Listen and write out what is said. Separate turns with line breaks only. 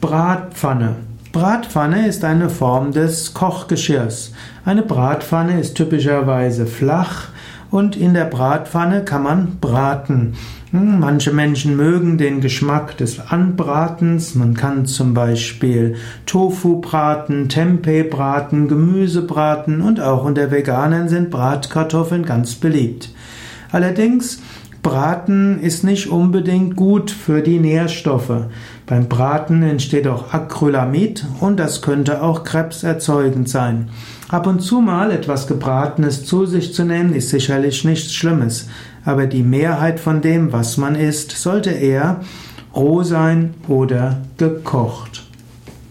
Bratpfanne. Bratpfanne ist eine Form des Kochgeschirrs. Eine Bratpfanne ist typischerweise flach und in der Bratpfanne kann man braten. Hm, manche Menschen mögen den Geschmack des Anbratens. Man kann zum Beispiel Tofu braten, Tempeh braten, Gemüse braten und auch unter Veganern sind Bratkartoffeln ganz beliebt. Allerdings Braten ist nicht unbedingt gut für die Nährstoffe. Beim Braten entsteht auch Acrylamid und das könnte auch krebserzeugend sein. Ab und zu mal etwas Gebratenes zu sich zu nehmen, ist sicherlich nichts Schlimmes, aber die Mehrheit von dem, was man isst, sollte eher roh sein oder gekocht.